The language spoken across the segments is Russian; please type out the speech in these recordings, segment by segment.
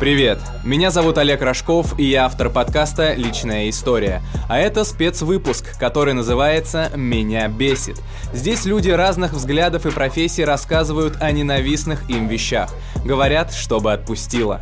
Привет! Меня зовут Олег Рожков, и я автор подкаста «Личная история». А это спецвыпуск, который называется «Меня бесит». Здесь люди разных взглядов и профессий рассказывают о ненавистных им вещах. Говорят, чтобы отпустило.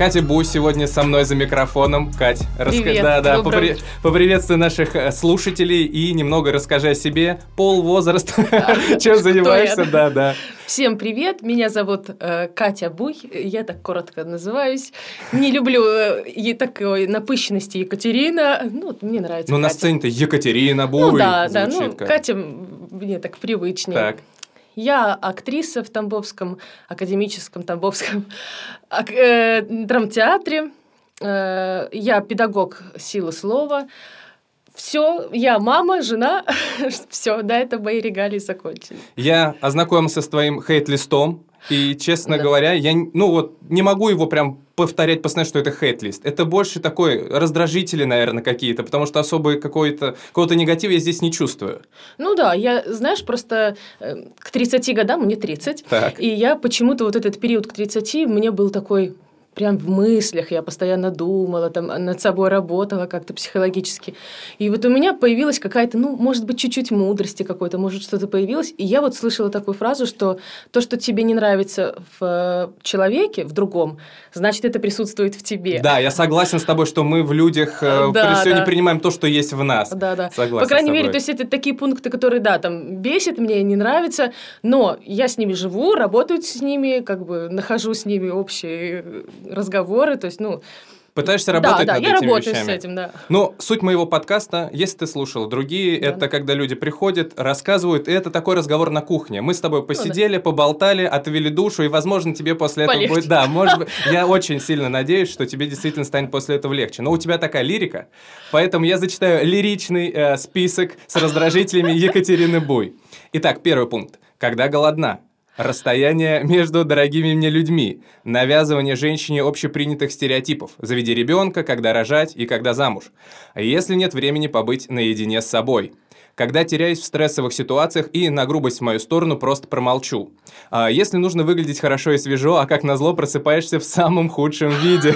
Катя Бу сегодня со мной за микрофоном. Кать, расскажи, да, да, попри... поприветствуй наших э, слушателей и немного расскажи о себе, пол, возраст, чем занимаешься, да, да. Всем привет, меня зовут э, Катя Буй, я так коротко называюсь. Не люблю э, такой напыщенности Екатерина, ну, мне нравится Ну, на сцене-то Екатерина Буй Ну, да, да, ну, Катя мне так привычнее. Так. Я актриса в Тамбовском, академическом Тамбовском э, драмтеатре. Э, я педагог силы слова. Все, я мама, жена, все, да, это мои регалии закончились. Я ознакомился с твоим хейт-листом, и, честно да. говоря, я ну вот не могу его прям повторять постоянно, что это хейт-лист. Это больше такой раздражители, наверное, какие-то, потому что особо какой-то, какого-то негатива я здесь не чувствую. Ну да, я, знаешь, просто э, к 30 годам, мне 30, так. и я почему-то вот этот период к 30, мне был такой прям в мыслях, я постоянно думала, там, над собой работала как-то психологически. И вот у меня появилась какая-то, ну, может быть, чуть-чуть мудрости какой-то, может, что-то появилось. И я вот слышала такую фразу, что то, что тебе не нравится в э, человеке, в другом, значит, это присутствует в тебе. Да, я согласен с тобой, что мы в людях э, да, да. принимаем то, что есть в нас. Да, да. Согласен По крайней мере, то есть это такие пункты, которые, да, там, бесит, мне не нравятся, но я с ними живу, работаю с ними, как бы нахожу с ними общие разговоры, то есть, ну... Пытаешься работать да, над да, я этими работаю вещами. с этим, да. Но суть моего подкаста, если ты слушал другие, да. это когда люди приходят, рассказывают, и это такой разговор на кухне. Мы с тобой посидели, ну, да. поболтали, отвели душу, и, возможно, тебе после этого Полегче. будет... Да, может быть, я очень сильно надеюсь, что тебе действительно станет после этого легче. Но у тебя такая лирика, поэтому я зачитаю лиричный э, список с раздражителями Екатерины Буй. Итак, первый пункт. Когда голодна? Расстояние между дорогими мне людьми, навязывание женщине общепринятых стереотипов, заведи ребенка, когда рожать и когда замуж. А если нет времени побыть наедине с собой. Когда теряюсь в стрессовых ситуациях и на грубость в мою сторону просто промолчу. А если нужно выглядеть хорошо и свежо, а как назло просыпаешься в самом худшем виде.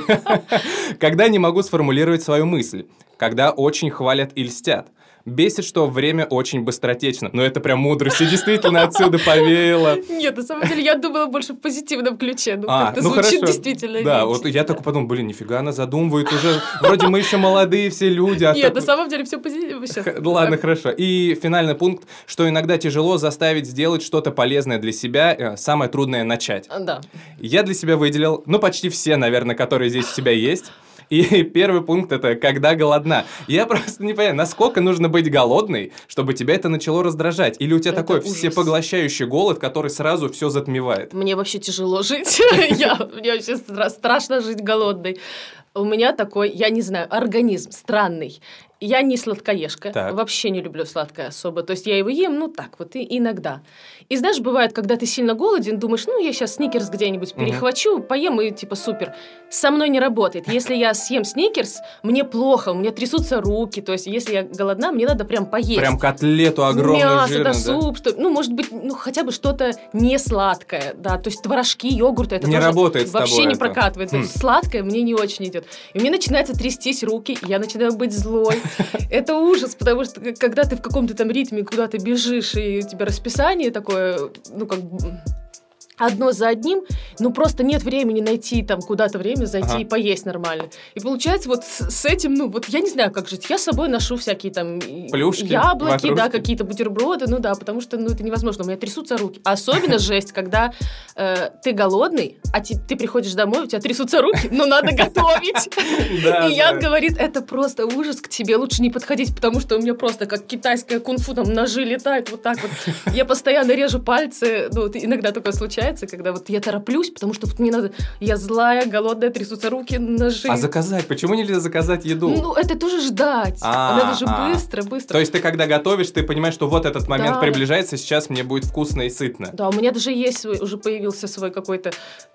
Когда не могу сформулировать свою мысль. Когда очень хвалят и льстят. Бесит, что время очень быстротечно. Но это прям мудрость, и действительно отсюда повеяло. Нет, на самом деле, я думала больше в позитивном ключе. Ну, а, ну звучит хорошо. действительно Да, вот я такой подумал, блин, нифига она задумывается уже. Вроде мы еще молодые все люди. А Нет, так... на самом деле все позитивно сейчас. Ладно, хорошо. И финальный пункт, что иногда тяжело заставить сделать что-то полезное для себя, э, самое трудное начать. Да. Я для себя выделил, ну, почти все, наверное, которые здесь у тебя есть. И первый пункт это когда голодна. Я просто не понимаю, насколько нужно быть голодной, чтобы тебя это начало раздражать. Или у тебя это такой ужас. всепоглощающий голод, который сразу все затмевает. Мне вообще тяжело жить. Мне вообще страшно жить голодной. У меня такой, я не знаю, организм странный. Я не сладкоежка, так. вообще не люблю сладкое особо. То есть я его ем, ну так вот, и иногда. И знаешь, бывает, когда ты сильно голоден, думаешь, ну я сейчас сникерс где-нибудь перехвачу, угу. поем и типа супер. Со мной не работает. Если я съем сникерс, мне плохо, у меня трясутся руки. То есть если я голодна, мне надо прям поесть. Прям котлету огромную Мясо, жирную, да, суп, что, ну может быть, ну хотя бы что-то не сладкое, да. То есть творожки, йогурты, это не тоже работает вообще не это. прокатывает. Хм. Сладкое мне не очень идет. И меня начинается трястись руки, я начинаю быть злой. Это ужас, потому что когда ты в каком-то там ритме куда-то бежишь, и у тебя расписание такое, ну, как одно за одним, ну просто нет времени найти там куда-то время зайти ага. и поесть нормально. И получается вот с, с этим, ну вот я не знаю, как жить. Я с собой ношу всякие там Плюшки, яблоки, ватрушки. да, какие-то бутерброды, ну да, потому что ну это невозможно, у меня трясутся руки. Особенно жесть, когда э, ты голодный, а ты, ты приходишь домой, у тебя трясутся руки, но надо готовить. И Ян говорит, это просто ужас, к тебе лучше не подходить, потому что у меня просто как китайская кунг-фу, там ножи летают вот так вот. Я постоянно режу пальцы, ну иногда такое случается случается, когда вот я тороплюсь, потому что вот мне надо, я злая, голодная, трясутся руки, ножи. А заказать? Почему нельзя заказать еду? Ну, это тоже ждать. А, надо же быстро, быстро. То есть ты когда готовишь, ты понимаешь, что вот этот момент приближается, сейчас мне будет вкусно и сытно. Да, у меня даже есть свой, уже появился свой какой-то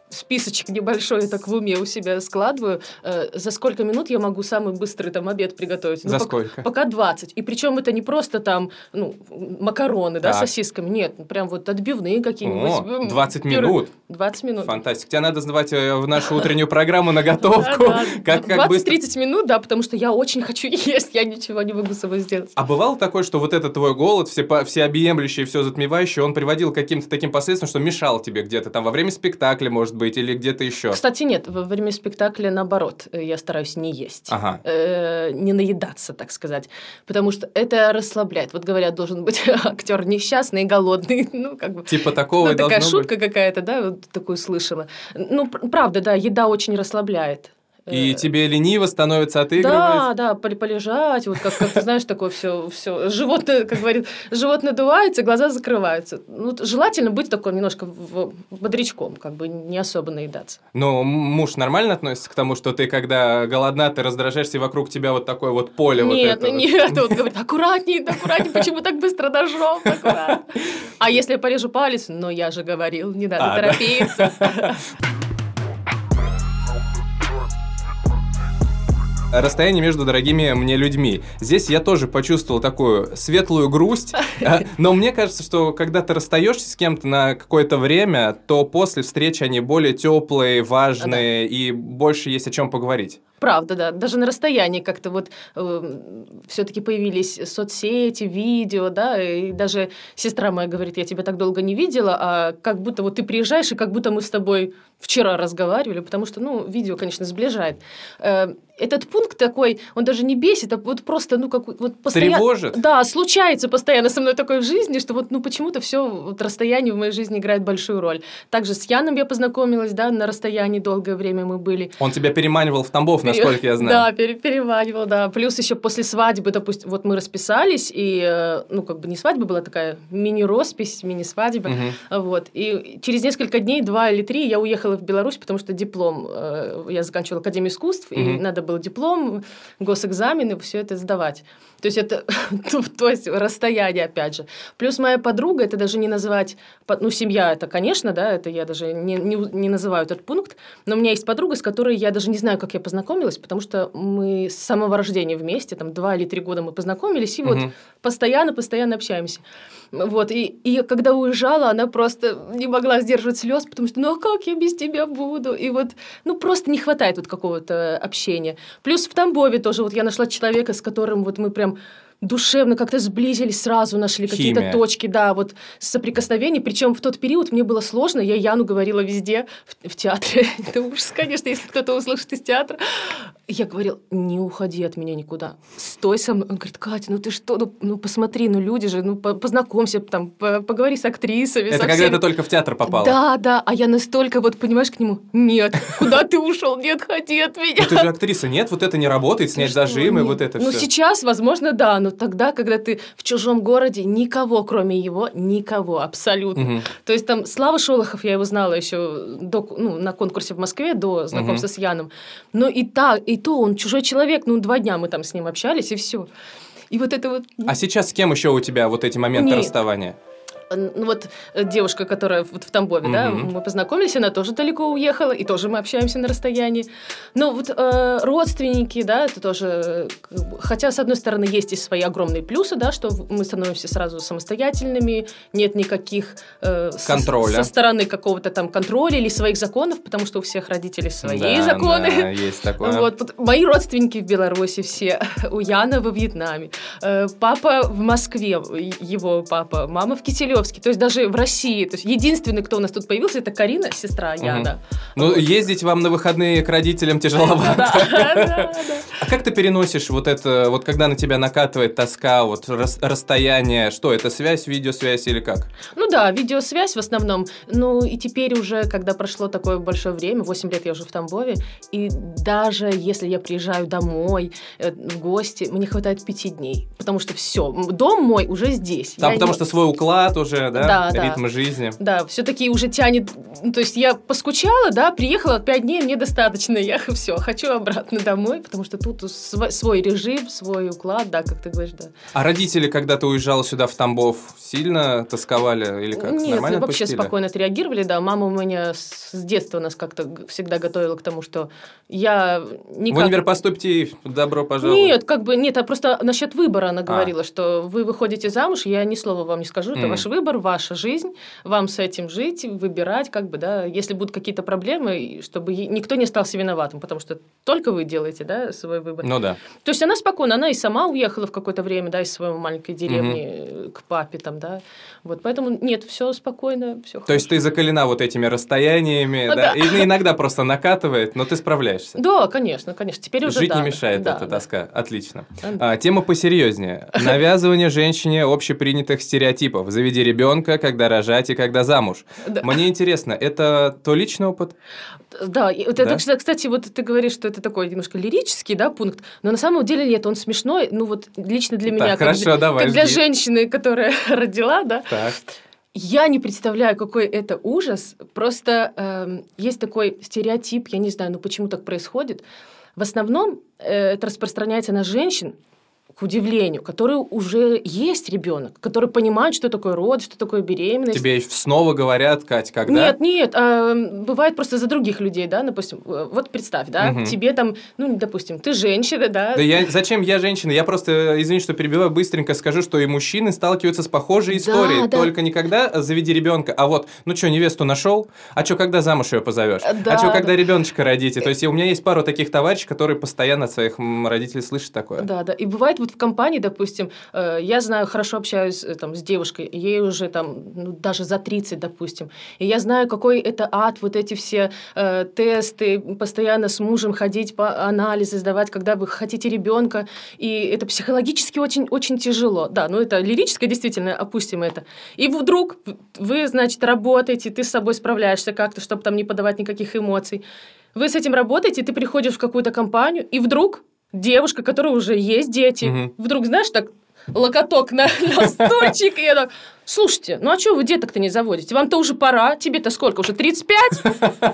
списочек небольшой так в уме у себя складываю, э, за сколько минут я могу самый быстрый там обед приготовить. Ну, за пока, сколько? Пока 20. И причем это не просто там, ну, макароны, так. да, сосисками, нет, ну, прям вот отбивные какие-нибудь. О, 20 минут? 20 минут. Фантастика. Тебя надо сдавать э, в нашу утреннюю программу на готовку. 20-30 минут, да, потому что я очень хочу есть, я ничего не могу с собой сделать. А бывало такое, что вот этот твой голод, все, все объемлющий, все затмевающий, он приводил к каким-то таким последствиям, что мешал тебе где-то там во время спектакля, может быть, или где-то еще? Кстати, нет, во время спектакля наоборот, э, я стараюсь не есть, ага. э, не наедаться, так сказать, потому что это расслабляет. Вот говорят, должен быть актер несчастный и голодный, ну как бы. Типа такого ну, такая шутка какая-то, да, вот такую слышала. Ну правда, да, еда очень расслабляет. И э, тебе лениво становится отыгрывать? Да, да, полежать, вот как, как ты знаешь, такое все, все, живот, как говорит, живот надувается, глаза закрываются. Ну, желательно быть такой немножко бодрячком, как бы не особо наедаться. Но муж нормально относится к тому, что ты, когда голодна, ты раздражаешься, и вокруг тебя вот такое вот поле нет, вот это Нет, вот. вот говорит, аккуратнее, аккуратнее, почему так быстро ножом, А если я порежу палец, ну, я же говорил, не надо а, торопиться. расстояние между дорогими мне людьми. Здесь я тоже почувствовал такую светлую грусть, а, но мне кажется, что когда ты расстаешься с кем-то на какое-то время, то после встречи они более теплые, важные, и больше есть о чем поговорить. Правда, да. Даже на расстоянии как-то вот э, все-таки появились соцсети, видео, да, и даже сестра моя говорит, я тебя так долго не видела, а как будто вот ты приезжаешь, и как будто мы с тобой вчера разговаривали, потому что, ну, видео, конечно, сближает. Э, этот пункт такой, он даже не бесит, а вот просто, ну, как вот постоянно... Тревожит? Да, случается постоянно со мной такое в жизни, что вот, ну, почему-то все вот расстояние в моей жизни играет большую роль. Также с Яном я познакомилась, да, на расстоянии долгое время мы были. Он тебя переманивал в Тамбов, насколько я знаю. Да, пере переманивал, да. Плюс еще после свадьбы, допустим, вот мы расписались, и, э, ну, как бы не свадьба была такая, мини-роспись, мини-свадьба, угу. вот. И через несколько дней, два или три, я уехала в Беларусь, потому что диплом, э, я заканчивала Академию искусств, угу. и надо был диплом, госэкзамены, все это сдавать. То есть это то есть расстояние, опять же. Плюс моя подруга, это даже не называть, ну, семья, это, конечно, да, это я даже не, не, не называю этот пункт, но у меня есть подруга, с которой я даже не знаю, как я познакомилась, потому что мы с самого рождения вместе, там, два или три года мы познакомились, и угу. вот постоянно-постоянно общаемся. Вот, и, и когда уезжала, она просто не могла сдерживать слез, потому что, ну, а как я без тебя буду? И вот, ну, просто не хватает вот какого-то общения. Плюс в Тамбове тоже вот я нашла человека, с которым вот мы прям душевно как-то сблизились, сразу нашли какие-то точки, да, вот соприкосновений. Причем в тот период мне было сложно, я Яну говорила везде, в, в театре. Это ужас, конечно, если кто-то услышит из театра. Я говорил, не уходи от меня никуда, стой со мной. Он говорит, Катя, ну ты что, ну, ну посмотри, ну люди же, ну познакомься, там, поговори с актрисами. Это когда ты только в театр попала? Да, да, а я настолько вот, понимаешь, к нему, нет, куда ты ушел, нет, ходи от меня. ты же актриса, нет, вот это не работает, снять зажимы, вот это все. Ну сейчас, возможно, да, но тогда, когда ты в чужом городе, никого, кроме его, никого, абсолютно. То есть там Слава Шолохов, я его знала еще до, ну, на конкурсе в Москве, до знакомства с Яном. Но и так, и то он чужой человек, ну, два дня мы там с ним общались, и все. И вот это вот... А сейчас с кем еще у тебя вот эти моменты Нет. расставания? Ну вот э, девушка, которая вот в Тамбове, mm-hmm. да, мы познакомились, она тоже далеко уехала, и тоже мы общаемся на расстоянии. Но вот э, родственники, да, это тоже, хотя с одной стороны есть и свои огромные плюсы, да, что мы становимся сразу самостоятельными, нет никаких э, контроля со, со стороны какого-то там контроля или своих законов, потому что у всех родителей свои да, законы. Да, есть такое. Вот, вот мои родственники в Беларуси все, у Яна во Вьетнаме, э, папа в Москве, его папа, мама в Киселеве Кремлевский, то есть даже в России. То есть единственный, кто у нас тут появился, это Карина, сестра Яна. Ну, вот. ездить вам на выходные к родителям тяжеловато. А как ты переносишь вот это, вот когда на тебя накатывает тоска, вот расстояние, что это, связь, видеосвязь или как? Ну да, видеосвязь в основном. Ну и теперь уже, когда прошло такое большое время, 8 лет я уже в Тамбове, и даже если я приезжаю домой, э, в гости, мне хватает пяти дней, потому что все, дом мой уже здесь. Да, потому что свой уклад уже уже, да? Да, Ритм жизни. Да, все-таки уже тянет... То есть я поскучала, да, приехала, пять дней мне достаточно, я все, хочу обратно домой, потому что тут свой режим, свой уклад, да, как ты говоришь, да. А родители, когда ты уезжала сюда в Тамбов, сильно тосковали или как? Нет, Нормально вообще отпустили? спокойно отреагировали, да. Мама у меня с детства нас как-то всегда готовила к тому, что я никак... В универ поступите, добро пожаловать. Нет, как бы нет, а просто насчет выбора она а. говорила, а. что вы выходите замуж, я ни слова вам не скажу, это mm. ваш выбор, ваша жизнь, вам с этим жить, выбирать, как бы, да, если будут какие-то проблемы, чтобы никто не остался виноватым, потому что только вы делаете, да, свой выбор. Ну да. То есть она спокойно, она и сама уехала в какое-то время, да, из своей маленькой деревни mm-hmm. к папе там, да, вот, поэтому нет, все спокойно, все. То есть ты закалена вот этими расстояниями, ну да, и иногда просто накатывает, но ты справляешься. Да, конечно, конечно, теперь уже Жить не мешает эта тоска, отлично. А, тема посерьезнее. Навязывание женщине общепринятых стереотипов. Заведи ребенка, когда рожать и когда замуж. Мне интересно, это то личный опыт? Да, вот да? это, кстати, вот ты говоришь, что это такой немножко лирический, да, пункт, но на самом деле нет, он смешной, ну вот лично для меня, так, как, хорошо, как, давай, как для женщины, которая родила, да. Так. Я не представляю, какой это ужас. Просто э, есть такой стереотип, я не знаю, ну почему так происходит. В основном э, это распространяется на женщин, к удивлению, который уже есть ребенок, который понимает, что такое род, что такое беременность. Тебе снова говорят, Кать, когда? Нет, нет, а, бывает просто за других людей, да, допустим, э, вот представь, да, угу. тебе там, ну, допустим, ты женщина, да. Да я, зачем я женщина? Я просто, извини, что перебиваю, быстренько скажу, что и мужчины сталкиваются с похожей историей, да, только да. не когда заведи ребенка, а вот, ну что, невесту нашел, а что, когда замуж ее позовешь, да, а что, когда да. ребеночка родите, то есть у меня есть пару таких товарищей, которые постоянно от своих родителей слышат такое. Да, да, и бывает вот в компании, допустим, э, я знаю, хорошо общаюсь э, там, с девушкой, ей уже там ну, даже за 30, допустим, и я знаю, какой это ад, вот эти все э, тесты, постоянно с мужем ходить по анализы сдавать, когда вы хотите ребенка, и это психологически очень, очень тяжело. Да, ну это лирическое, действительно, опустим это. И вдруг вы, значит, работаете, ты с собой справляешься как-то, чтобы там не подавать никаких эмоций. Вы с этим работаете, ты приходишь в какую-то компанию, и вдруг девушка, которая уже есть дети, угу. вдруг, знаешь, так локоток на, на стульчик, и я так, Слушайте, ну а что вы деток-то не заводите? Вам-то уже пора. Тебе-то сколько? Уже 35?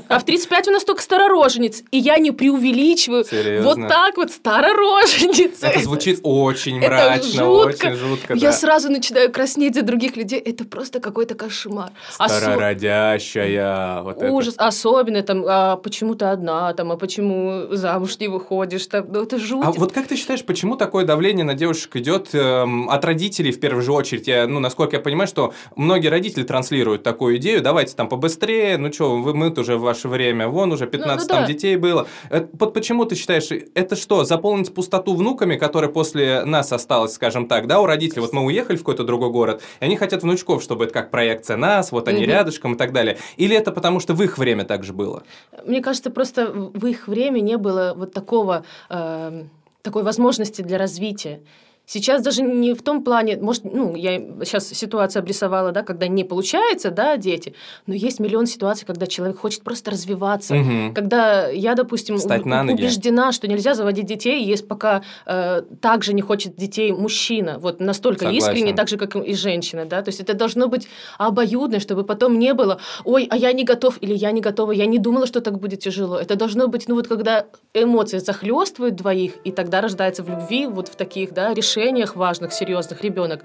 А в 35 у нас только старороженец. И я не преувеличиваю. Серьезно? Вот так вот старороженица. Это звучит очень мрачно, это жутко. очень жутко. Я сразу начинаю краснеть за других людей. Это просто какой-то кошмар. Старородящая. Вот Ужас. Это. Особенно там, а почему ты одна, там, а почему замуж не выходишь. Там, ну, это жуть. А вот как ты считаешь, почему такое давление на девушек идет эм, от родителей в первую же очередь? Я, ну, насколько я понимаю, понимаю, что многие родители транслируют такую идею, давайте там побыстрее, ну что, вы, мы уже в ваше время, вон уже 15 ну, ну, там да. детей было. Это, почему ты считаешь, это что, заполнить пустоту внуками, которые после нас осталось, скажем так, да, у родителей, вот мы уехали в какой-то другой город, и они хотят внучков, чтобы это как проекция нас, вот они угу. рядышком и так далее. Или это потому, что в их время так же было? Мне кажется, просто в их время не было вот такого... Э такой возможности для развития. Сейчас даже не в том плане, может, ну, я сейчас ситуацию обрисовала, да, когда не получается, да, дети, но есть миллион ситуаций, когда человек хочет просто развиваться. Угу. Когда я, допустим, Встать на ноги. убеждена, что нельзя заводить детей, есть пока э, также не хочет детей мужчина, вот настолько Согласен. искренне, так же, как и женщина, да, то есть это должно быть обоюдно, чтобы потом не было, ой, а я не готов, или я не готова, я не думала, что так будет тяжело. Это должно быть, ну, вот когда эмоции захлестывают двоих, и тогда рождается в любви, вот в таких, да, решениях, решениях важных, серьезных ребенок.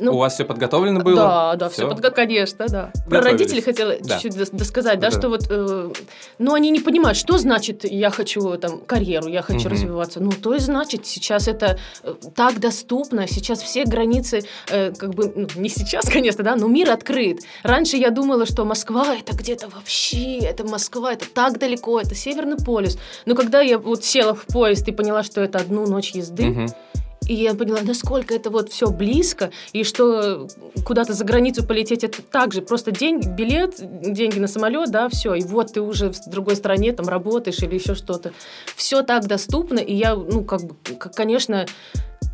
Ну, У вас все подготовлено было? Да, да, все, все подготовлено, конечно, да. Про родителей хотела да. чуть-чуть досказать, да, да, что вот, э, ну, они не понимают, что значит я хочу там карьеру, я хочу угу. развиваться. Ну, то и значит, сейчас это э, так доступно, сейчас все границы, э, как бы, ну, не сейчас, конечно, да, но мир открыт. Раньше я думала, что Москва это где-то вообще, это Москва, это так далеко, это Северный полюс. Но когда я вот села в поезд и поняла, что это одну ночь езды, угу и я поняла, насколько это вот все близко, и что куда-то за границу полететь это также просто деньги, билет, деньги на самолет, да, все, и вот ты уже в другой стране там работаешь или еще что-то. Все так доступно, и я, ну, как бы, конечно,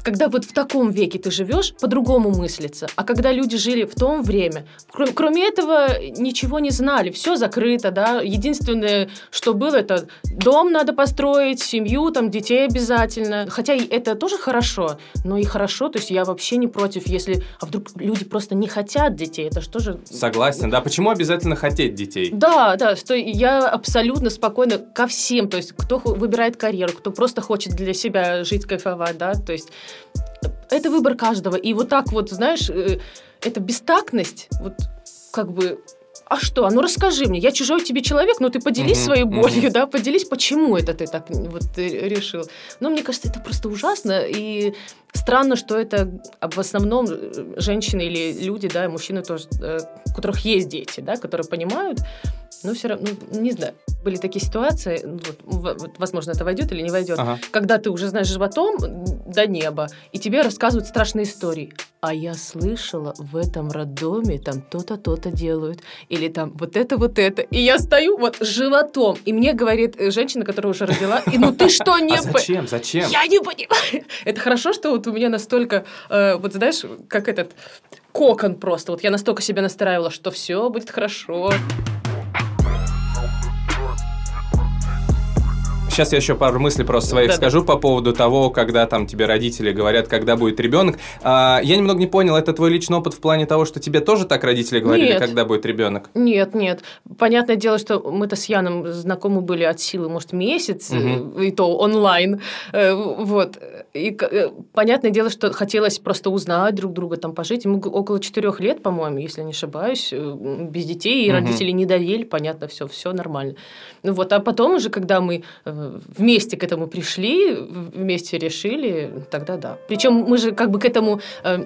когда вот в таком веке ты живешь, по-другому мыслится. А когда люди жили в том время, кроме, кроме этого ничего не знали, все закрыто, да. Единственное, что было, это дом надо построить, семью, там детей обязательно. Хотя это тоже хорошо, но и хорошо, то есть я вообще не против, если, а вдруг люди просто не хотят детей, это что же... Согласен, да. Почему обязательно хотеть детей? Да, да, что я абсолютно спокойно ко всем, то есть кто выбирает карьеру, кто просто хочет для себя жить, кайфовать, да, то есть это выбор каждого. И вот так вот, знаешь, э, это бестактность, вот как бы а что? А ну расскажи мне, я чужой тебе человек, но ну ты поделись mm-hmm, своей болью, mm-hmm. да, поделись, почему это ты так вот э, решил. Ну, мне кажется, это просто ужасно, и странно, что это в основном э, женщины или люди, да, мужчины тоже, у которых есть дети, да, которые понимают, но все равно, ну, не знаю, были такие ситуации, ну, вот, вот, возможно, это войдет или не войдет, ага. когда ты уже знаешь животом до неба, и тебе рассказывают страшные истории. А я слышала, в этом роддоме там то-то, то-то делают, или там вот это, вот это. И я стою вот животом, и мне говорит женщина, которая уже родила, и ну ты что не... А зачем, зачем? Я не понимаю. Это хорошо, что вот у меня настолько, э, вот знаешь, как этот кокон просто. Вот я настолько себя настраивала, что все будет хорошо. Сейчас я еще пару мыслей просто своих да, скажу да. по поводу того, когда там тебе родители говорят, когда будет ребенок. А, я немного не понял, это твой личный опыт в плане того, что тебе тоже так родители говорили, нет. когда будет ребенок? Нет, нет. Понятное дело, что мы-то с Яном знакомы были от силы, может, месяц, угу. и то онлайн. Э, вот. И э, понятное дело, что хотелось просто узнать друг друга, там пожить. Мы около четырех лет, по-моему, если не ошибаюсь, без детей, и угу. родители не доверили, понятно, все, все нормально. Ну вот, а потом уже, когда мы вместе к этому пришли, вместе решили, тогда да. Причем мы же как бы к этому э,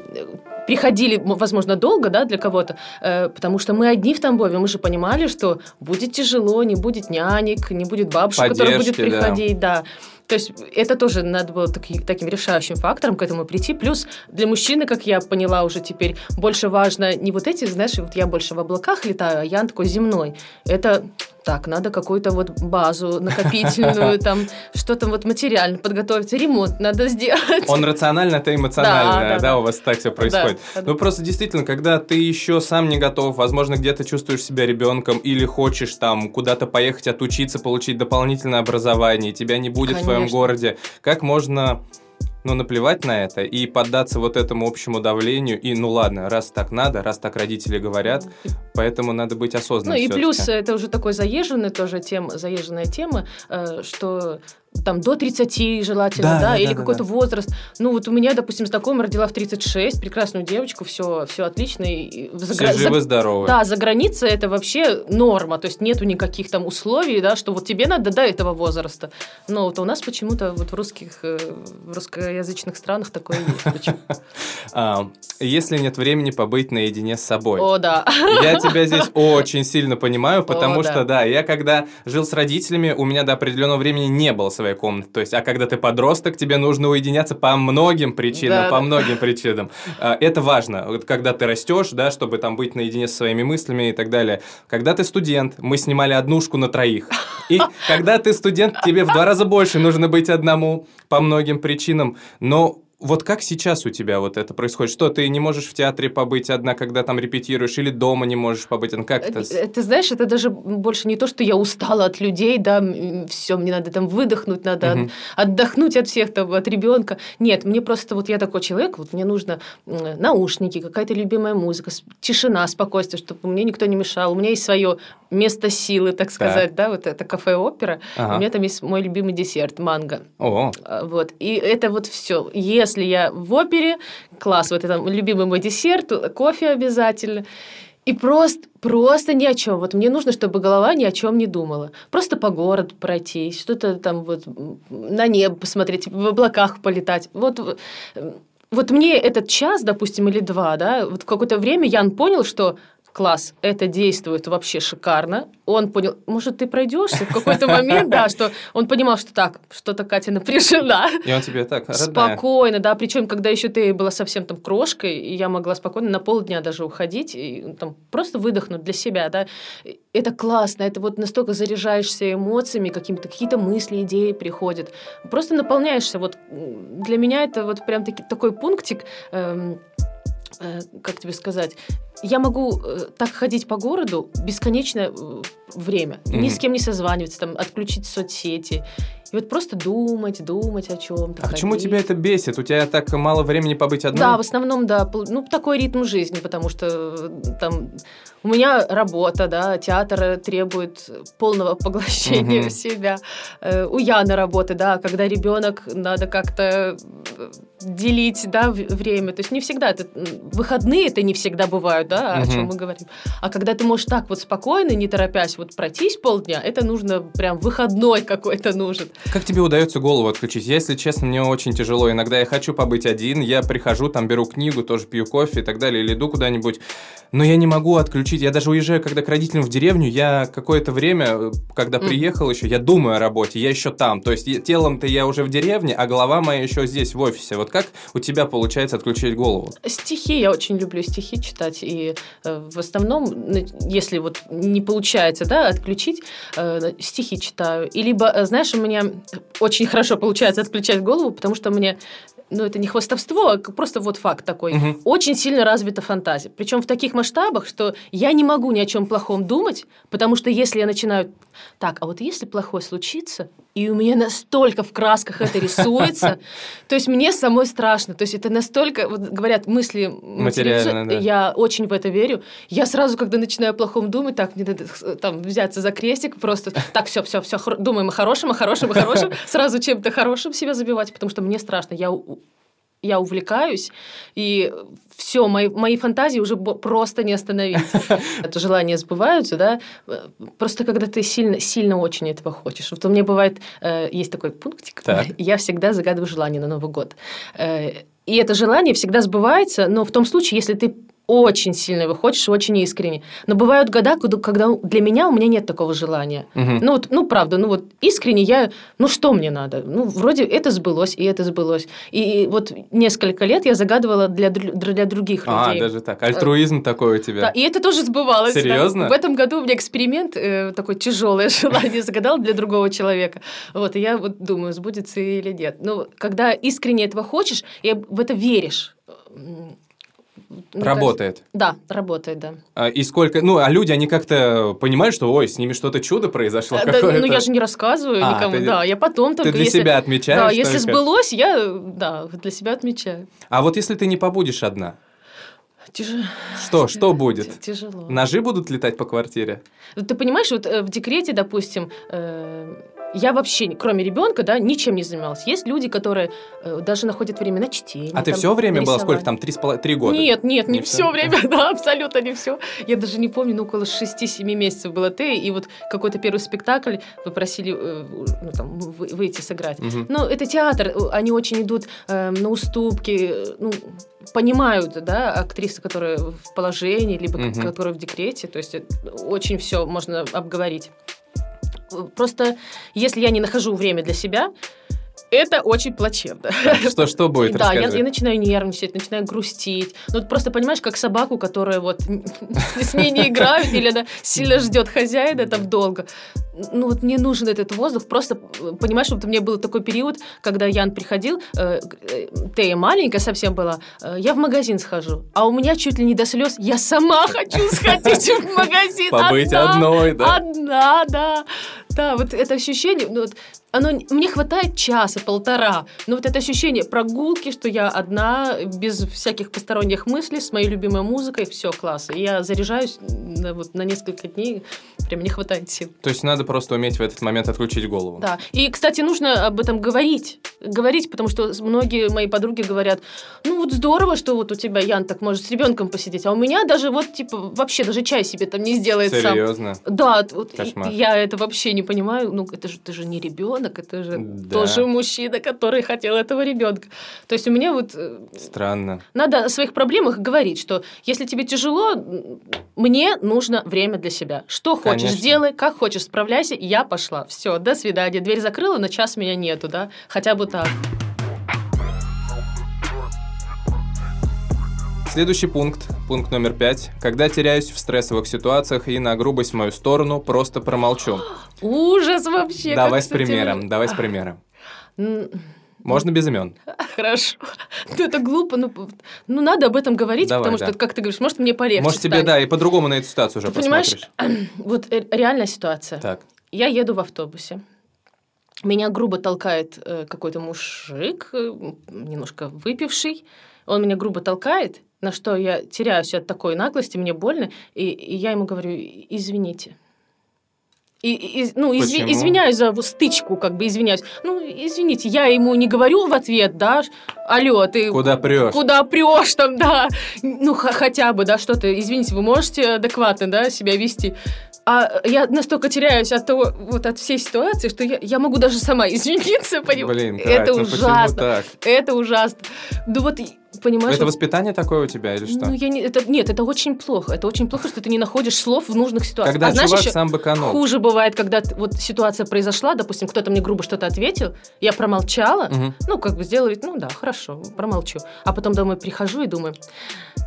приходили, возможно, долго, да, для кого-то, э, потому что мы одни в Тамбове, мы же понимали, что будет тяжело, не будет нянек, не будет бабушек, Поддержки, которая будет приходить, да. да. То есть это тоже надо было таки, таким решающим фактором к этому прийти. Плюс для мужчины, как я поняла уже теперь, больше важно не вот эти, знаешь, вот я больше в облаках летаю, а я такой земной. Это так, надо какую-то вот базу накопительную, там, что-то вот материально подготовить, ремонт надо сделать. Он рационально, это эмоционально, да, да, да, у вас так все происходит. Да, ну, просто действительно, когда ты еще сам не готов, возможно, где-то чувствуешь себя ребенком или хочешь там куда-то поехать отучиться, получить дополнительное образование, тебя не будет Конечно. в своем городе, как можно ну, наплевать на это и поддаться вот этому общему давлению. И, ну ладно, раз так надо, раз так родители говорят, поэтому надо быть осознанным. Ну и плюс это уже такой заезженный тоже тема, заезженная тема, э, что там до 30 желательно, да, да, да или да, какой-то да. возраст. Ну вот у меня, допустим, знакомая родила в 36, прекрасную девочку, все, все отлично. И за, все за, живы, здоровы. Да, за границей это вообще норма, то есть нету никаких там условий, да, что вот тебе надо до этого возраста. Но вот у нас почему-то вот в русских, э, в русскоязычных странах такое есть. А, если нет времени побыть наедине с собой. О, да. Я тебя здесь очень сильно понимаю, потому что, да, я когда жил с родителями, у меня до определенного времени не было своей комнаты. То есть, а когда ты подросток, тебе нужно уединяться по многим причинам, да, по да. многим причинам. А, это важно, вот когда ты растешь, да, чтобы там быть наедине со своими мыслями и так далее. Когда ты студент, мы снимали однушку на троих. И когда ты студент, тебе в два раза больше нужно быть одному по многим причинам. Но вот как сейчас у тебя вот это происходит? Что, ты не можешь в театре побыть одна, когда там репетируешь, или дома не можешь побыть? Ну, как это? Э, ты знаешь, это даже больше не то, что я устала от людей, да, все, мне надо там выдохнуть, надо угу. отдохнуть от всех, там, от ребенка. Нет, мне просто, вот я такой человек, вот мне нужно наушники, какая-то любимая музыка, тишина, спокойствие, чтобы мне никто не мешал. У меня есть свое место силы, так сказать, да, вот это кафе-опера. Ага. У меня там есть мой любимый десерт, манго. О. А, вот, и это вот все. Если я в опере, класс, вот это любимый мой десерт, кофе обязательно. И просто, просто ни о чем. Вот мне нужно, чтобы голова ни о чем не думала. Просто по городу пройтись, что-то там вот на небо посмотреть, в облаках полетать. Вот, вот мне этот час, допустим, или два, да, вот в какое-то время Ян понял, что класс, это действует вообще шикарно. Он понял, может, ты пройдешься в какой-то момент, да, что он понимал, что так, что-то Катя напряжена. И он тебе так, Спокойно, да, причем, когда еще ты была совсем там крошкой, и я могла спокойно на полдня даже уходить, и ну, там просто выдохнуть для себя, да. Это классно, это вот настолько заряжаешься эмоциями, какими-то какие-то мысли, идеи приходят. Просто наполняешься. Вот для меня это вот прям таки, такой пунктик, эм, как тебе сказать, я могу э, так ходить по городу бесконечное э, время, mm-hmm. ни с кем не созваниваться, там, отключить соцсети. И вот просто думать, думать о чем-то. А ходить. почему тебя это бесит? У тебя так мало времени побыть одной? Да, в основном, да. Ну, такой ритм жизни, потому что э, там у меня работа, да, театр требует полного поглощения угу. себя. Э, у Яны работы, да, когда ребенок, надо как-то э, делить, да, время. То есть не всегда, это, выходные это не всегда бывают, да, угу. о чем мы говорим. А когда ты можешь так вот спокойно, не торопясь, вот пройтись полдня, это нужно прям выходной какой-то нужен. Как тебе удается голову отключить? Если честно, мне очень тяжело. Иногда я хочу побыть один, я прихожу, там беру книгу, тоже пью кофе и так далее, или иду куда-нибудь, но я не могу отключить. Я даже уезжаю, когда к родителям в деревню, я какое-то время, когда приехал еще, я думаю о работе, я еще там. То есть телом-то я уже в деревне, а голова моя еще здесь, в офисе. Вот как у тебя получается отключить голову? Стихи, я очень люблю стихи читать, и э, в основном, если вот не получается, да, отключить, э, стихи читаю. И либо, э, знаешь, у меня очень хорошо получается отключать голову, потому что мне ну, это не хвостовство, а просто вот факт такой. Угу. Очень сильно развита фантазия. Причем в таких масштабах, что я не могу ни о чем плохом думать, потому что если я начинаю... Так, а вот если плохое случится, и у меня настолько в красках это рисуется, то есть мне самой страшно. То есть это настолько, вот говорят, мысли материально, я очень в это верю. Я сразу, когда начинаю о плохом думать, так, мне надо там взяться за крестик, просто так, все, все, все, думаем о хорошем, о хорошем, о хорошем, сразу чем-то хорошим себя забивать, потому что мне страшно. Я я увлекаюсь, и все, мои, мои фантазии уже просто не остановить. Это желания сбываются, да, просто когда ты сильно, сильно очень этого хочешь. Вот у меня бывает, э, есть такой пунктик, так. я всегда загадываю желание на Новый год. Э, и это желание всегда сбывается, но в том случае, если ты очень сильно его хочешь, очень искренне. Но бывают года, когда для меня у меня нет такого желания. Угу. Ну вот, ну правда, ну вот искренне я, ну что мне надо? Ну вроде это сбылось и это сбылось. И, и вот несколько лет я загадывала для для других а, людей. А даже так, альтруизм такой у тебя. Да, и это тоже сбывалось. Серьезно? Да. В этом году у меня эксперимент э, такой тяжелое желание загадал для другого человека. Вот и я вот думаю, сбудется или нет. Ну когда искренне этого хочешь и в это веришь работает. Кажется, да, работает, да. А, и сколько, ну, а люди, они как-то понимают, что, ой, с ними что-то чудо произошло. Да, ну, я же не рассказываю а, никому, ты, да, я потом только... Ты для если, себя отмечаешь? Да, если сбылось, я, да, для себя отмечаю. А вот если ты не побудешь одна? Тяжело. Что, что будет? Тяжело. Ножи будут летать по квартире? Ты понимаешь, вот э, в декрете, допустим, э, я вообще, кроме ребенка, да, ничем не занималась. Есть люди, которые э, даже находят время на чтение. А там, ты все время было сколько там, три, три года? Нет, нет, не, не все время, да, абсолютно не все. Я даже не помню, ну, около 6-7 месяцев было ты, и вот какой-то первый спектакль попросили э, ну, там, выйти сыграть. Угу. Но это театр, они очень идут э, на уступки, ну, понимают, да, актрисы, которые в положении, либо угу. которые в декрете, то есть очень все можно обговорить. Просто если я не нахожу время для себя, это очень плачевно. Что, что будет? Да, я, я начинаю нервничать, начинаю грустить. Ну, просто понимаешь, как собаку, которая вот с ней не играют, или она сильно ждет хозяина там долго. Ну, вот мне нужен этот воздух. Просто, понимаешь, вот у меня был такой период, когда Ян приходил, э, э, Тея маленькая совсем была, э, я в магазин схожу, а у меня чуть ли не до слез, я сама хочу сходить в магазин. Побыть одной, да? Одна, да. Да, вот это ощущение, ну, вот, оно, мне хватает часа, полтора, но вот это ощущение прогулки, что я одна, без всяких посторонних мыслей, с моей любимой музыкой, все, класс. И я заряжаюсь на, вот, на несколько дней, прям не хватает сил. То есть надо просто уметь в этот момент отключить голову. Да, и, кстати, нужно об этом говорить, говорить, потому что многие мои подруги говорят, ну вот здорово, что вот у тебя Ян так может с ребенком посидеть, а у меня даже вот, типа, вообще даже чай себе там не сделает Серьезно? сам. Да, вот, я это вообще не понимаю, ну это же, ты же не ребенок, ребенок, это же Да. тоже мужчина, который хотел этого ребенка. То есть у меня вот э, Странно. надо о своих проблемах говорить, что если тебе тяжело, мне нужно время для себя. Что хочешь, Конечно. сделай, как хочешь, справляйся, я пошла. Все, до свидания. Дверь закрыла, на час меня нету, да? Хотя бы так. Следующий пункт, пункт номер пять. Когда теряюсь в стрессовых ситуациях и на грубость в мою сторону, просто промолчу. Ужас вообще. Давай с примером, тебе- давай с примером. Можно без имен. Хорошо. Ну, это глупо, ну, ну, надо об этом говорить, Давай, потому да. что, как ты говоришь, может, мне полегче Может, тебе, станет. да, и по-другому на эту ситуацию уже Ты понимаешь, посмотришь. вот э, реальная ситуация. Так. Я еду в автобусе. Меня грубо толкает э, какой-то мужик, э, немножко выпивший. Он меня грубо толкает, на что я теряюсь от такой наглости, мне больно, и, и я ему говорю, извините. И, и- ну, изви- Почему? извиняюсь за стычку, как бы извиняюсь. Ну, извините, я ему не говорю в ответ, да, алло, ты Куда прешь? Куда прешь там, да. Ну, хотя бы, да, что-то. Извините, вы можете адекватно, да, себя вести? А я настолько теряюсь от того, вот от всей ситуации, что я, я могу даже сама извиниться, понимаешь? Блин, Кать, это ну ужасно. так? Это ужасно. Ну вот, понимаешь? Это воспитание такое у тебя или что? Ну, я не, это, нет, это очень плохо. Это очень плохо, что ты не находишь слов в нужных ситуациях. Когда а знаешь, чувак еще сам быканул. хуже бывает, когда вот ситуация произошла, допустим, кто-то мне грубо что-то ответил, я промолчала, Мгм. ну, как бы сделала вид, ну да, хорошо, промолчу. А потом домой прихожу и думаю,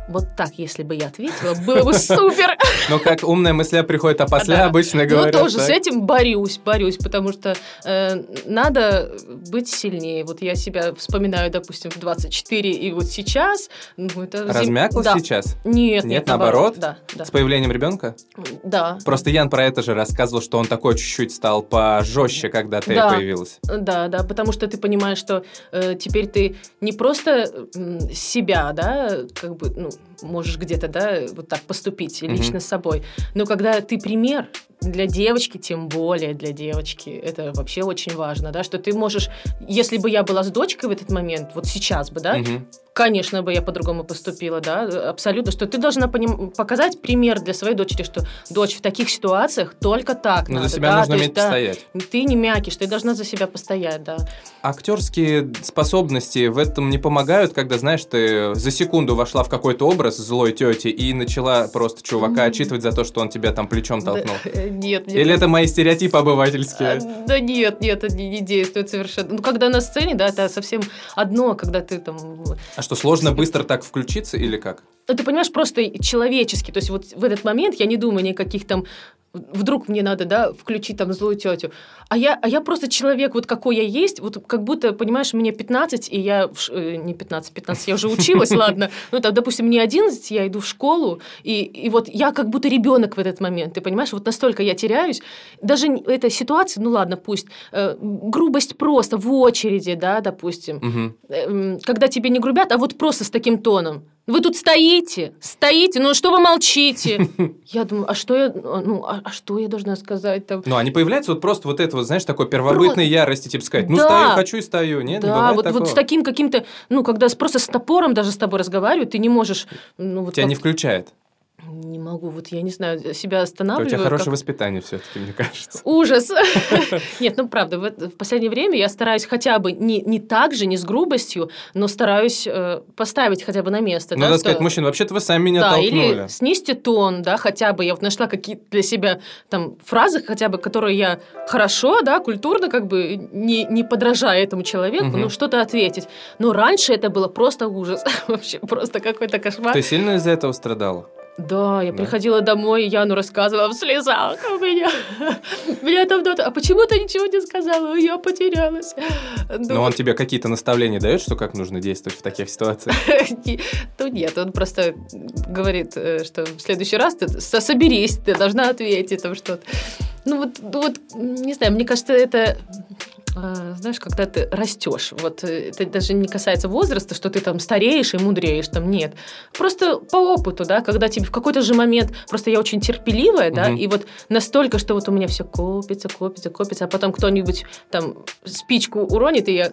вот так, если бы я ответила, было бы супер. Ну, как умная мысля приходит, а после Да. обычно Но говорят. тоже с этим борюсь, борюсь, потому что э, надо быть сильнее. Вот я себя вспоминаю, допустим, в 24, и вот сейчас... Ну, это зим- Размякла Да. сейчас? Нет, Нет, нет, наоборот? Да, да. С появлением ребенка? Да, Просто Ян про это же рассказывал, что он такой чуть-чуть стал пожестче, когда ты Да. появилась. Да, да, потому что ты понимаешь, что э, теперь ты не просто себя, да, как бы, ну, можешь где-то, да, вот так поступить Мгм. лично с собой, но когда ты пример для девочки, тем более для девочки, это вообще очень важно, да, что ты можешь, если бы я была с дочкой в этот момент, вот сейчас бы, да, Мгм. конечно бы я по-другому поступила, да, абсолютно, что ты должна поним- показать пример для своей дочери, что дочь в таких ситуациях только так Ну, надо, за себя да, нужно есть, уметь да, постоять. ты не мякиш, ты должна за себя постоять, да. Актерские способности в этом не помогают, когда, знаешь, ты за секунду вошла в какой-то образ злой тети и начала просто чувака отчитывать за то, что он тебя там плечом толкнул. Да, э, нет, Или это мои стереотипы А, обывательские? Да нет, нет, это не, не действует совершенно. Ну, когда на сцене, да, это совсем одно, когда ты там... А что, сложно быстро так включиться или как? Ну, ты понимаешь, просто человечески. То есть вот в этот момент я не думаю никаких там... Вдруг мне надо, да, включить там злую тетю. А я, а я просто человек, вот какой я есть, вот как будто, понимаешь, мне 15, и я... в э, Не 15, 15, я уже училась, ладно. Ну, там, допустим, мне 11, я иду в школу, и, и вот я как будто ребенок в этот момент, ты понимаешь? Вот настолько я теряюсь. Даже эта ситуация, ну ладно, пусть, э, грубость просто в очереди, да, допустим Мгм. эм, когда тебе не грубят, а вот просто с таким тоном. Вы тут стоите, стоите, ну что вы молчите? Я думаю, а что я, ну, а, а что я должна сказать там? Ну, а не появляется вот просто вот это вот, знаешь, такой первобытной ярости, типа сказать, ну, Да. стою, хочу и стою, нет? не да, бывает вот, вот с таким каким-то, ну, когда просто с топором даже с тобой разговаривают, ты не можешь, ну, вот Тебя не как- включает. Не могу, вот я не знаю, себя У останавливаю. тебя хорошее как- воспитание все-таки, мне кажется. Ужас. Нет, ну правда, в, последнее время я стараюсь хотя бы не, так же, не с грубостью, но стараюсь э, поставить хотя бы на место. Ну, надо сказать, мужчина, вообще-то вы сами меня да, толкнули. или снизьте тон, да, хотя бы я вот нашла какие-то для себя там фразы, хотя бы, которые я хорошо, да, культурно, как бы не, не подражая этому человеку, ну, что-то ответить. Но раньше это было просто ужас. Вообще, просто какой-то кошмар. Ты сильно из-за этого страдала? Да, я Да. приходила домой, Яну рассказывала в слезах у меня. Меня там кто-то... А почему ты ничего не сказала? Я потерялась. Ну, Но он тебе какие-то наставления дает, что как нужно действовать в таких ситуациях? Ну нет, он просто говорит, э, что в следующий раз ты со- соберись, ты должна ответить там что-то. Ну вот, ну вот, не знаю, мне кажется, это знаешь, когда ты растешь, вот э, это даже не касается возраста, что ты там стареешь и мудреешь, там нет. Просто по опыту, да, когда тебе в какой-то же момент, просто я очень терпеливая, да, Мгм. и вот настолько, что вот у меня все копится, копится, копится, а потом кто-нибудь там спичку уронит, и я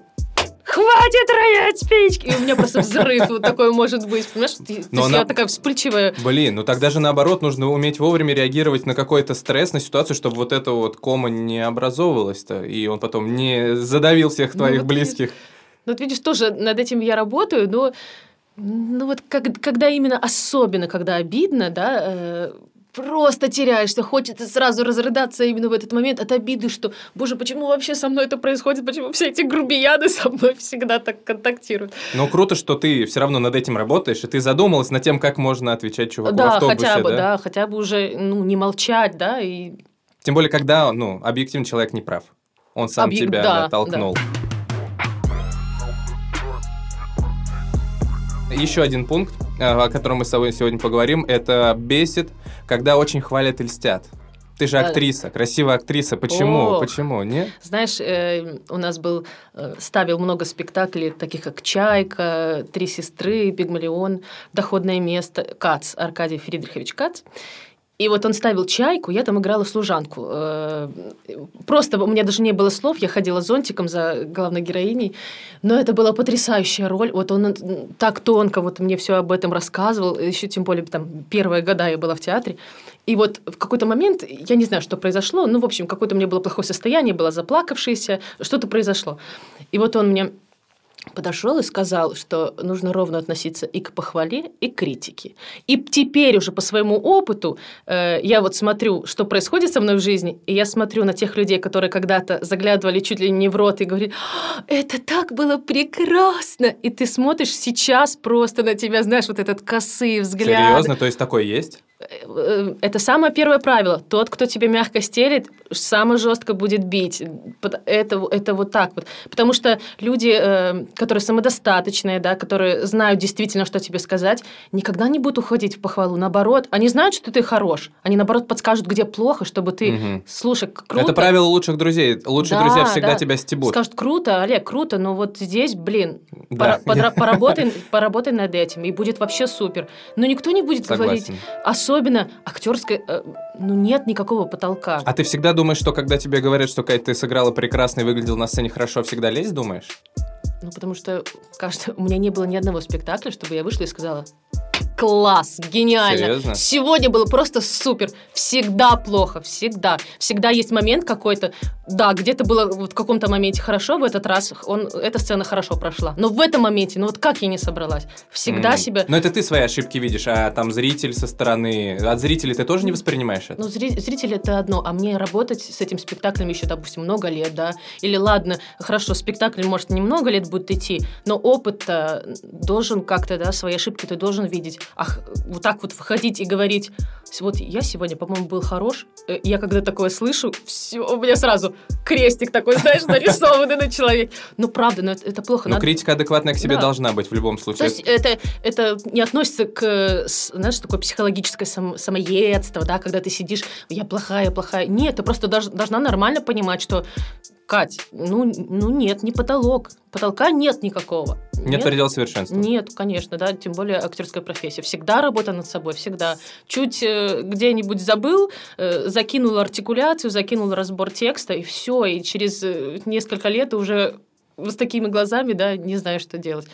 хватит роять спички! И у меня просто взрыв вот такой может быть, понимаешь? Но она... я такая вспыльчивая. Блин, ну тогда же наоборот нужно уметь вовремя реагировать на какой-то стресс, на ситуацию, чтобы вот эта вот кома не образовывалась-то, и он потом не задавил всех ну твоих ну, вот близких. Ну вот видишь, тоже над этим я работаю, но ну вот как, когда именно особенно, когда обидно, да, э, просто теряешься, хочется сразу разрыдаться именно в этот момент от обиды, что, боже, почему вообще со мной это происходит, почему все эти грубияны со мной всегда так контактируют. Ну, круто, что ты все равно над этим работаешь, и ты задумалась над тем, как можно отвечать чуваку да, в автобусе, хотя бы, да? да, хотя бы уже, ну, не молчать, да, и... Тем более, когда, ну, объективно человек не прав. Он сам Объ... тебя да, толкнул. Да. Еще один пункт, о котором мы с тобой сегодня поговорим, это бесит, когда очень хвалят и льстят. Ты же актриса, красивая актриса. Почему? О, Почему? Не? Знаешь, э, у нас был э, ставил много спектаклей, таких как Чайка, Три сестры, Пигмалион, Доходное место, Кац, Аркадий Фридрихович Кац. И вот он ставил чайку, я там играла служанку. Э, просто у меня даже не было слов, я ходила зонтиком за главной героиней. Но это была потрясающая роль. Вот он так тонко вот мне все об этом рассказывал. Еще тем более там первые года я была в театре. И вот в какой-то момент, я не знаю, что произошло, ну, в общем, какое-то у меня было плохое состояние, была заплакавшаяся, что-то произошло. И вот он мне подошел и сказал, что нужно ровно относиться и к похвале, и к критике. И теперь уже по своему опыту э, я вот смотрю, что происходит со мной в жизни, и я смотрю на тех людей, которые когда-то заглядывали чуть ли не в рот и говорили, «А, это так было прекрасно! И ты смотришь сейчас просто на тебя, знаешь, вот этот косые взгляд. Серьезно? То есть такое есть? Э, это самое первое правило. Тот, кто тебе мягко стелит, самое жестко будет бить. Это, это вот так вот. Потому что люди, э, которые самодостаточные, да, которые знают действительно, что тебе сказать, никогда не будут уходить в похвалу. Наоборот, они знают, что ты хорош. Они, наоборот, подскажут, где плохо, чтобы ты... Угу. Слушай, круто. Это правило лучших друзей. Лучшие да, друзья всегда да. тебя стебут. Скажут, круто, Олег, круто, но вот здесь, блин, да. пора, поработай, поработай над этим, и будет вообще супер. Но никто не будет Согласен. говорить, особенно актерская, э, ну нет никакого потолка. А ты всегда думаешь, что когда тебе говорят, что Кать, ты сыграла прекрасно и выглядел на сцене хорошо, всегда лезть думаешь? Ну, потому что, кажется, у меня не было ни одного спектакля, чтобы я вышла и сказала, класс, гениально. Серьезно? Сегодня было просто супер. Всегда плохо, всегда. Всегда есть момент какой-то, да, где-то было вот в каком-то моменте хорошо, в этот раз он, эта сцена хорошо прошла. Но в этом моменте, ну вот как я не собралась? Всегда mm. себя... Но это ты свои ошибки видишь, а там зритель со стороны... От зрителей ты тоже не воспринимаешь это? Ну, зри... зритель это одно, а мне работать с этим спектаклем еще, допустим, много лет, да? Или ладно, хорошо, спектакль, может, немного лет будет идти, но опыт должен как-то, да, свои ошибки ты должен видеть ах, вот так вот входить и говорить, вот я сегодня, по-моему, был хорош, э, я когда такое слышу, все, у меня сразу крестик такой, знаешь, нарисованный на человеке. Ну, правда, но это, это плохо. Но Надо... критика адекватная к себе да. должна быть в любом случае. То есть это, это не относится к, знаешь, такое психологическое сам, самоедство, да, когда ты сидишь, я плохая, плохая. Нет, ты просто должна нормально понимать, что Кать, ну, ну нет, не потолок. Потолка нет никакого. Нет, нет предела совершенства. Нет, конечно, да, тем более актерская профессия. Всегда работа над собой, всегда. Чуть э, где-нибудь забыл, э, закинул артикуляцию, закинул разбор текста, и все, и через э, несколько лет уже с такими глазами, да, не знаю, что делать.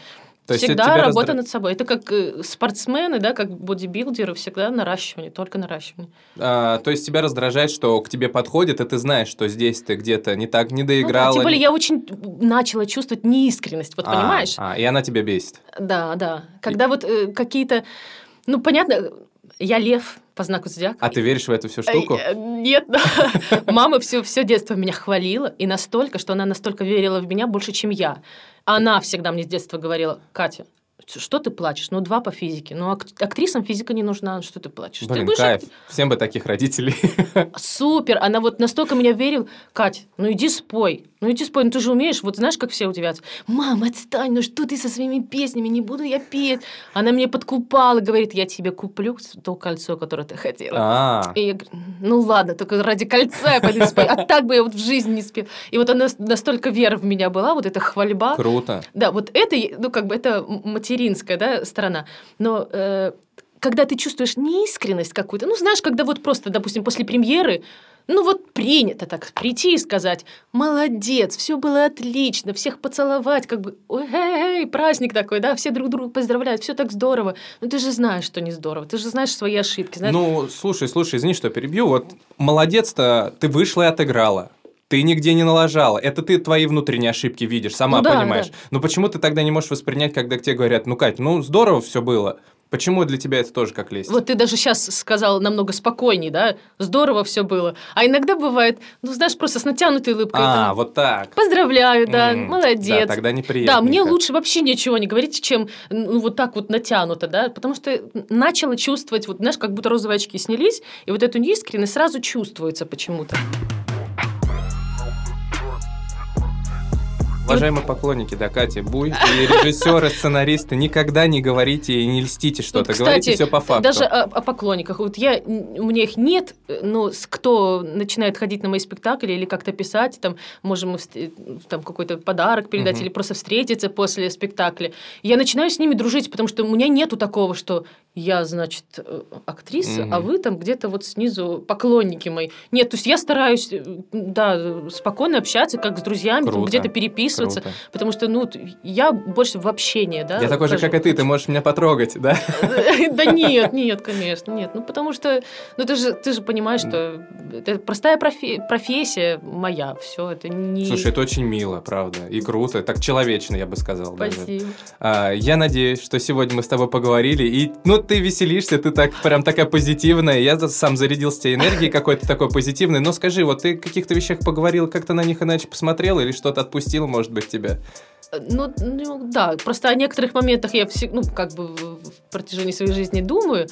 То всегда работа раздра... над собой. Это как э, спортсмены, да, как бодибилдеры, всегда наращивание, только наращивание. А, то есть тебя раздражает, что к тебе подходит, и ты знаешь, что здесь ты где-то не так не доиграла. Ну, тем более я очень начала чувствовать неискренность, вот а, понимаешь? А, и она тебя бесит. Да, да. Когда и... вот э, какие-то, ну понятно, я лев по знаку зодиака. А ты веришь в эту всю штуку? Э, нет, да. Мама все, все детство меня хвалила, и настолько, что она настолько верила в меня больше, чем я. Она всегда мне с детства говорила, Катя, что ты плачешь? Ну, два по физике. Ну, актрисам физика не нужна, что ты плачешь? Блин, ты будешь... кайф. Всем бы таких родителей. Супер! Она вот настолько меня верила. Кать, ну иди спой. Ну иди спой, ну ты же умеешь. Вот знаешь, как все удивятся. Мам, отстань, ну что ты со своими песнями? Не буду я петь. Она мне подкупала, говорит, я тебе куплю то кольцо, которое ты хотела. А. И я говорю, ну ладно, только ради кольца я пойду спой. А так бы я вот в жизни не спела. И вот она настолько вера в меня была, вот эта хвальба. Круто. Да, вот это, ну как бы это материнская да, сторона. Но э, когда ты чувствуешь неискренность какую-то, ну, знаешь, когда вот просто, допустим, после премьеры ну вот принято так прийти и сказать, молодец, все было отлично, всех поцеловать, как бы, ой, эй, праздник такой, да, все друг друга поздравляют, все так здорово. Но ты же знаешь, что не здорово, ты же знаешь свои ошибки. Знаешь... Ну, слушай, слушай, извини, что перебью, вот молодец-то, ты вышла и отыграла. Ты нигде не налажала. Это ты твои внутренние ошибки видишь, сама ну, да, понимаешь. Да. Но почему ты тогда не можешь воспринять, когда к тебе говорят, ну, Кать, ну, здорово все было. Почему для тебя это тоже как лесть? Вот ты даже сейчас сказал намного спокойней, да? Здорово все было. А иногда бывает, ну, знаешь, просто с натянутой улыбкой. А, там, вот так. Поздравляю, да, mm, молодец. Да, тогда неприятно. Да, мне лучше вообще ничего не говорить, чем ну, вот так вот натянуто, да? Потому что начала чувствовать, вот, знаешь, как будто розовые очки снялись, и вот эту неискренность сразу чувствуется почему-то. Уважаемые поклонники, да, Катя Буй и режиссеры, сценаристы, никогда не говорите и не льстите что-то, вот, говорите все по факту. Даже о, о поклонниках. Вот я, у меня их нет, но кто начинает ходить на мои спектакли или как-то писать, там, можем мы там какой-то подарок передать угу. или просто встретиться после спектакля, я начинаю с ними дружить, потому что у меня нету такого, что я, значит, э, актриса, угу. а вы там где-то вот снизу поклонники мои. Нет, то есть я стараюсь, э, да, спокойно общаться, как с друзьями, где-то переписываться, Круто. потому что, ну, я больше в общении, да. Я такой же, как и ты, ты можешь меня потрогать, да? Да нет, нет, конечно, нет. Ну, потому что, ну, ты же, ты же понимаешь, что это простая профессия моя, все, это не... Слушай, это очень мило, правда, и круто, так человечно, я бы сказал. Спасибо. А, я надеюсь, что сегодня мы с тобой поговорили, и, ну, ты веселишься, ты так прям такая позитивная. Я сам зарядился тебе энергией какой-то такой позитивной. Но скажи, вот ты каких-то вещах поговорил, как-то на них иначе посмотрел или что-то отпустил, может быть, тебя? Ну, ну да, просто о некоторых моментах я ну, как бы в протяжении своей жизни думаю,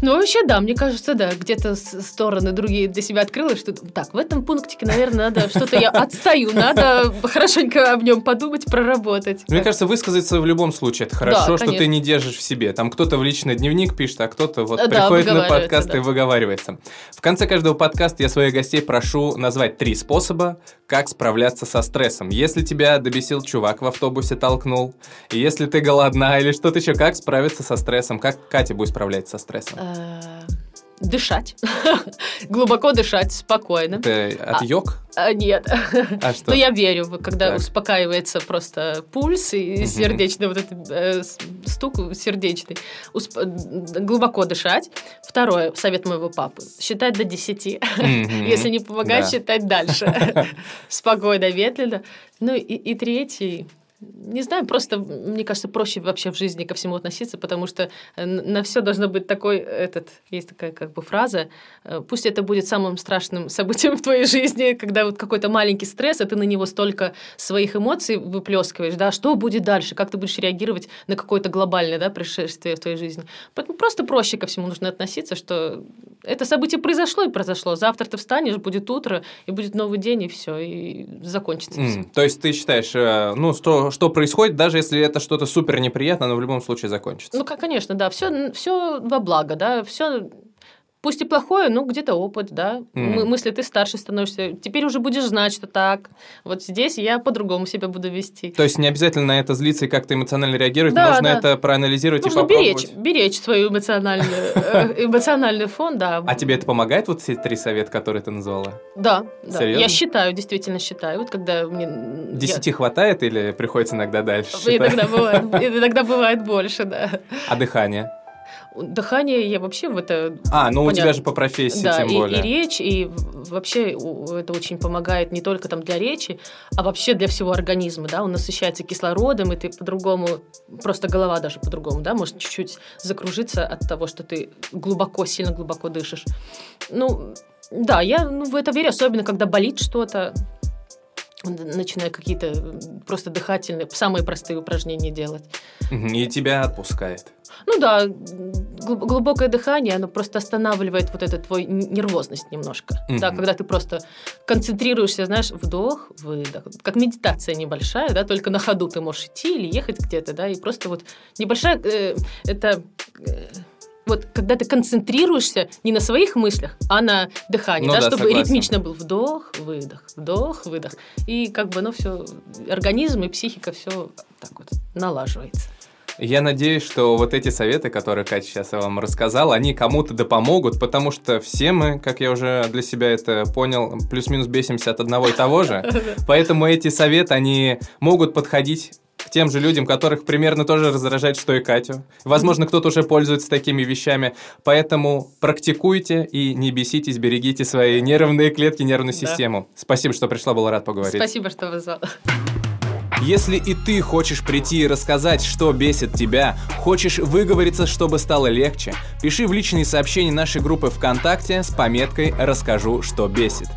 ну, вообще, да, мне кажется, да, где-то стороны другие для себя открыла, что так, в этом пунктике, наверное, надо что-то я отстаю, надо хорошенько об нем подумать, проработать. Мне кажется, высказаться в любом случае это хорошо, что ты не держишь в себе. Там кто-то в личный дневник пишет, а кто-то вот приходит на подкаст и выговаривается. В конце каждого подкаста я своих гостей прошу назвать три способа, как справляться со стрессом. Если тебя добесил чувак в автобусе толкнул, если ты голодна или что-то еще, как справиться со стрессом? Как Катя будет справляться со стрессом? Э, дышать. Глубоко дышать, спокойно. Это от йог? А, а, нет. А что? Но я верю, когда так. успокаивается просто пульс и сердечный вот этот э, стук сердечный. Усп... Глубоко дышать. Второе, совет моего папы. Считать до 10. Если не помогает, считать дальше. Спокойно, медленно. Ну и, и третий не знаю, просто, мне кажется, проще вообще в жизни ко всему относиться, потому что э, на все должно быть такой, этот, есть такая как бы фраза, э, пусть это будет самым страшным событием в твоей жизни, когда вот какой-то маленький стресс, а ты на него столько своих эмоций выплескиваешь, да, что будет дальше, как ты будешь реагировать на какое-то глобальное, да, происшествие в твоей жизни. Поэтому просто проще ко всему нужно относиться, что это событие произошло и произошло, завтра ты встанешь, будет утро, и будет новый день, и все, и закончится mm, все. То есть ты считаешь, э, ну, что что происходит, даже если это что-то супер неприятно, но в любом случае закончится. Ну, конечно, да, все, все во благо, да, все Пусть и плохое, но где-то опыт, да. Mm. Мысли ты старше становишься. Теперь уже будешь знать, что так. Вот здесь я по-другому себя буду вести. То есть не обязательно на это злиться и как-то эмоционально реагировать, да, нужно да. это проанализировать нужно и попробовать. Беречь, беречь свою эмоциональную, э, эмоциональный фон, да. А тебе это помогает, вот все три совета, которые ты назвала? Да, да. Серьезно? Я считаю, действительно считаю. Вот когда мне... Десяти хватает или приходится иногда дальше? Иногда бывает больше, да. А дыхание? Дыхание я вообще в это... А, ну понятно. у тебя же по профессии да, тем и, более. и речь, и вообще это очень помогает не только там для речи, а вообще для всего организма, да, он насыщается кислородом, и ты по-другому, просто голова даже по-другому, да, может чуть-чуть закружиться от того, что ты глубоко, сильно глубоко дышишь. Ну, да, я ну, в это верю, особенно когда болит что-то, начинаю какие-то просто дыхательные, самые простые упражнения делать. И тебя отпускает. Ну да, глубокое дыхание, оно просто останавливает вот эту твою нервозность немножко. Mm-hmm. Да, когда ты просто концентрируешься, знаешь, вдох, выдох. Как медитация небольшая, да, только на ходу ты можешь идти или ехать где-то, да, и просто вот небольшая, э, это... Э, вот когда ты концентрируешься не на своих мыслях, а на дыхании, ну, да, да, чтобы согласен. ритмично был вдох, выдох, вдох, выдох. И как бы оно все, организм и психика все так вот налаживается. Я надеюсь, что вот эти советы, которые Катя сейчас вам рассказала, они кому-то да помогут, потому что все мы, как я уже для себя это понял, плюс-минус бесимся от одного и того же. Поэтому эти советы, они могут подходить к тем же людям, которых примерно тоже раздражает, что и Катю. Возможно, кто-то уже пользуется такими вещами. Поэтому практикуйте и не беситесь, берегите свои нервные клетки, нервную систему. Да. Спасибо, что пришла, был рад поговорить. Спасибо, что вызвала. Если и ты хочешь прийти и рассказать, что бесит тебя, хочешь выговориться, чтобы стало легче, пиши в личные сообщения нашей группы ВКонтакте с пометкой «Расскажу, что бесит».